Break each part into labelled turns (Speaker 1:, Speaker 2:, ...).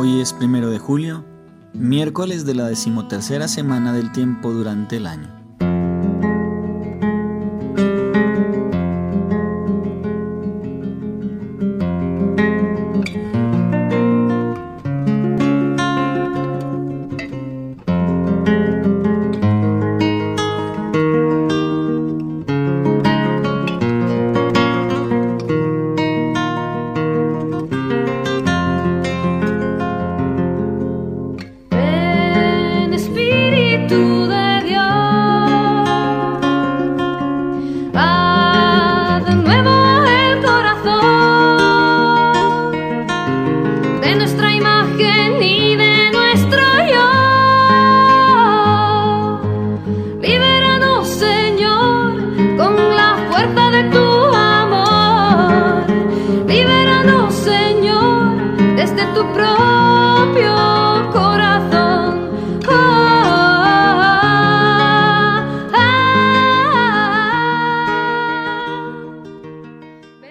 Speaker 1: Hoy es primero de julio, miércoles de la decimotercera semana del tiempo durante el año.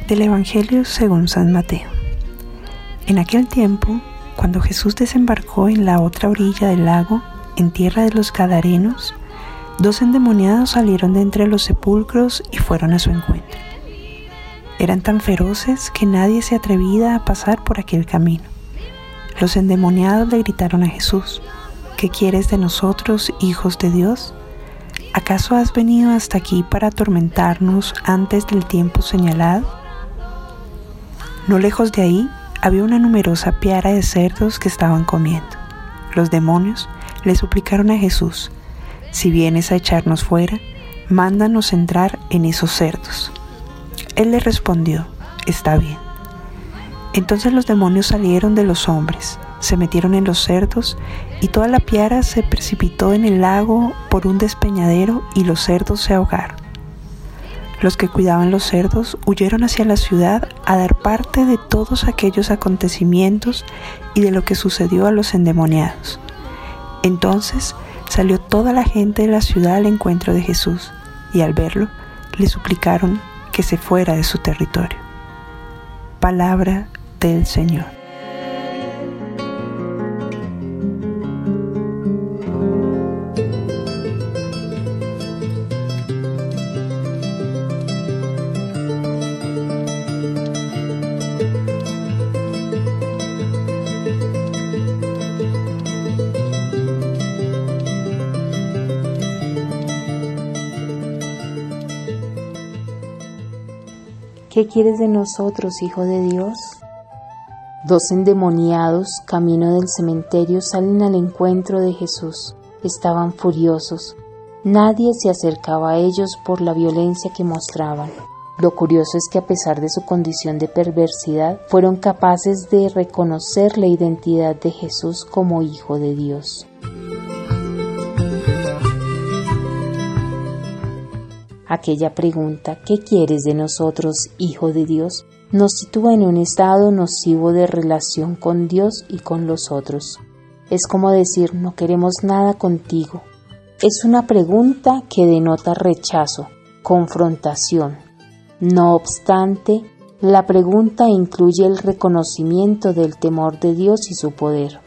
Speaker 2: Del Evangelio según San Mateo. En aquel tiempo, cuando Jesús desembarcó en la otra orilla del lago, en tierra de los Gadarenos, dos endemoniados salieron de entre los sepulcros y fueron a su encuentro. Eran tan feroces que nadie se atrevía a pasar por aquel camino. Los endemoniados le gritaron a Jesús, ¿qué quieres de nosotros, hijos de Dios? ¿Acaso has venido hasta aquí para atormentarnos antes del tiempo señalado? No lejos de ahí había una numerosa piara de cerdos que estaban comiendo. Los demonios le suplicaron a Jesús, si vienes a echarnos fuera, mándanos entrar en esos cerdos. Él le respondió, está bien. Entonces los demonios salieron de los hombres, se metieron en los cerdos y toda la piara se precipitó en el lago por un despeñadero y los cerdos se ahogaron. Los que cuidaban los cerdos huyeron hacia la ciudad a dar parte de todos aquellos acontecimientos y de lo que sucedió a los endemoniados. Entonces salió toda la gente de la ciudad al encuentro de Jesús y al verlo le suplicaron que se fuera de su territorio. Palabra del Señor.
Speaker 3: ¿Qué quieres de nosotros, Hijo de Dios? Dos endemoniados, camino del cementerio, salen al encuentro de Jesús. Estaban furiosos. Nadie se acercaba a ellos por la violencia que mostraban. Lo curioso es que a pesar de su condición de perversidad, fueron capaces de reconocer la identidad de Jesús como Hijo de Dios. Aquella pregunta, ¿qué quieres de nosotros, Hijo de Dios? nos sitúa en un estado nocivo de relación con Dios y con los otros. Es como decir, no queremos nada contigo. Es una pregunta que denota rechazo, confrontación. No obstante, la pregunta incluye el reconocimiento del temor de Dios y su poder.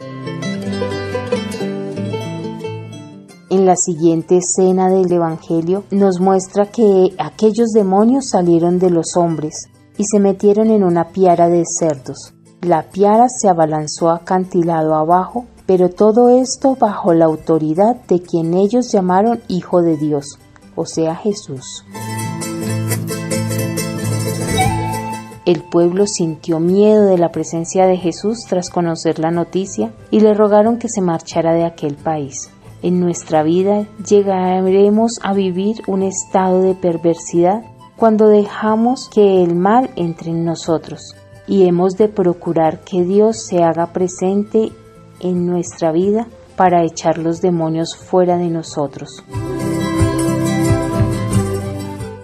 Speaker 3: En la siguiente escena del Evangelio nos muestra que aquellos demonios salieron de los hombres y se metieron en una piara de cerdos. La piara se abalanzó acantilado abajo, pero todo esto bajo la autoridad de quien ellos llamaron Hijo de Dios, o sea Jesús. El pueblo sintió miedo de la presencia de Jesús tras conocer la noticia y le rogaron que se marchara de aquel país. En nuestra vida llegaremos a vivir un estado de perversidad cuando dejamos que el mal entre en nosotros y hemos de procurar que Dios se haga presente en nuestra vida para echar los demonios fuera de nosotros.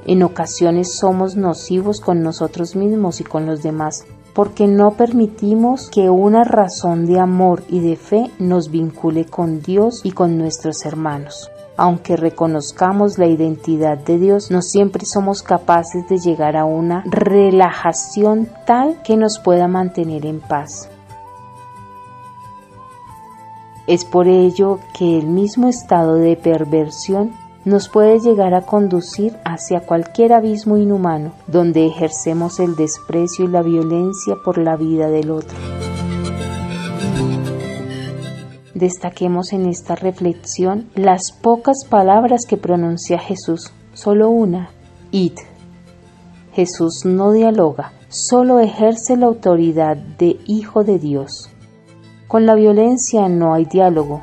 Speaker 3: En ocasiones somos nocivos con nosotros mismos y con los demás porque no permitimos que una razón de amor y de fe nos vincule con Dios y con nuestros hermanos. Aunque reconozcamos la identidad de Dios, no siempre somos capaces de llegar a una relajación tal que nos pueda mantener en paz. Es por ello que el mismo estado de perversión nos puede llegar a conducir hacia cualquier abismo inhumano donde ejercemos el desprecio y la violencia por la vida del otro. Destaquemos en esta reflexión las pocas palabras que pronuncia Jesús, solo una, id. Jesús no dialoga, solo ejerce la autoridad de Hijo de Dios. Con la violencia no hay diálogo.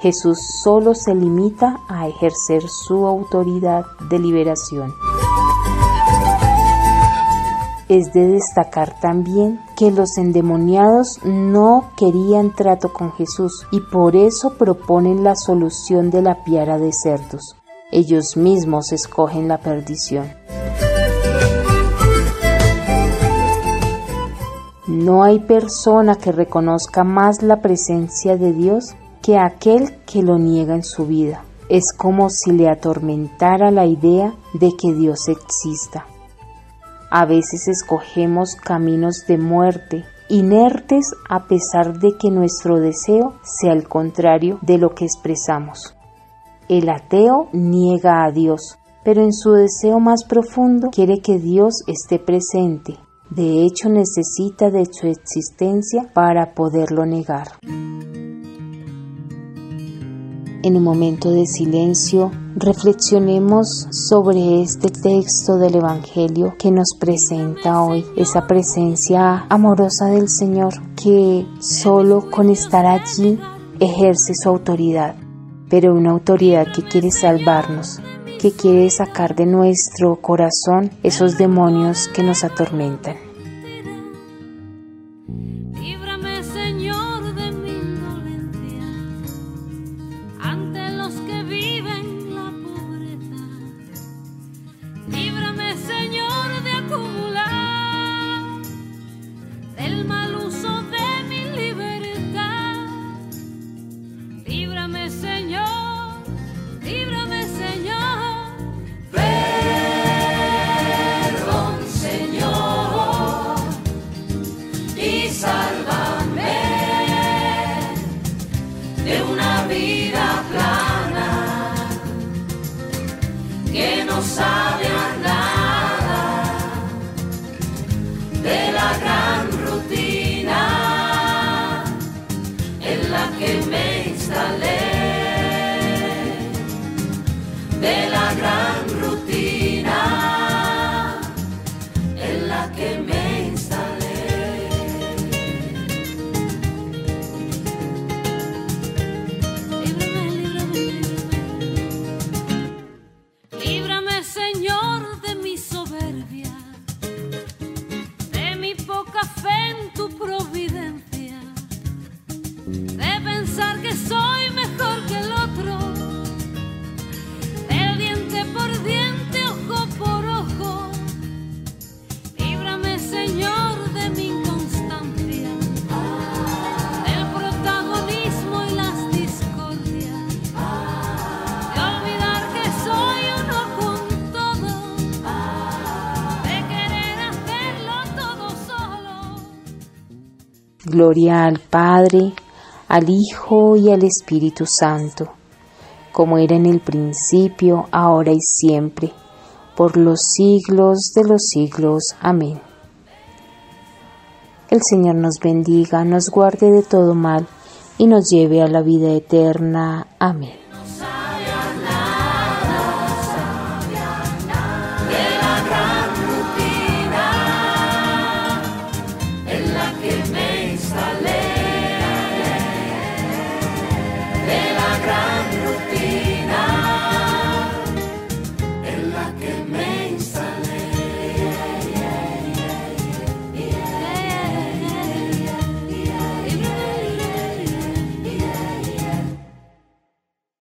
Speaker 3: Jesús solo se limita a ejercer su autoridad de liberación. Es de destacar también que los endemoniados no querían trato con Jesús y por eso proponen la solución de la piara de cerdos. Ellos mismos escogen la perdición. No hay persona que reconozca más la presencia de Dios que aquel que lo niega en su vida. Es como si le atormentara la idea de que Dios exista. A veces escogemos caminos de muerte, inertes a pesar de que nuestro deseo sea el contrario de lo que expresamos. El ateo niega a Dios, pero en su deseo más profundo quiere que Dios esté presente, de hecho, necesita de su existencia para poderlo negar. En un momento de silencio, reflexionemos sobre este texto del Evangelio que nos presenta hoy, esa presencia amorosa del Señor que solo con estar allí ejerce su autoridad, pero una autoridad que quiere salvarnos, que quiere sacar de nuestro corazón esos demonios que nos atormentan.
Speaker 4: Que no sabe a nada de la gran rutina en la que me instalé
Speaker 3: Gloria al Padre, al Hijo y al Espíritu Santo, como era en el principio, ahora y siempre, por los siglos de los siglos. Amén. El Señor nos bendiga, nos guarde de todo mal y nos lleve a la vida eterna. Amén.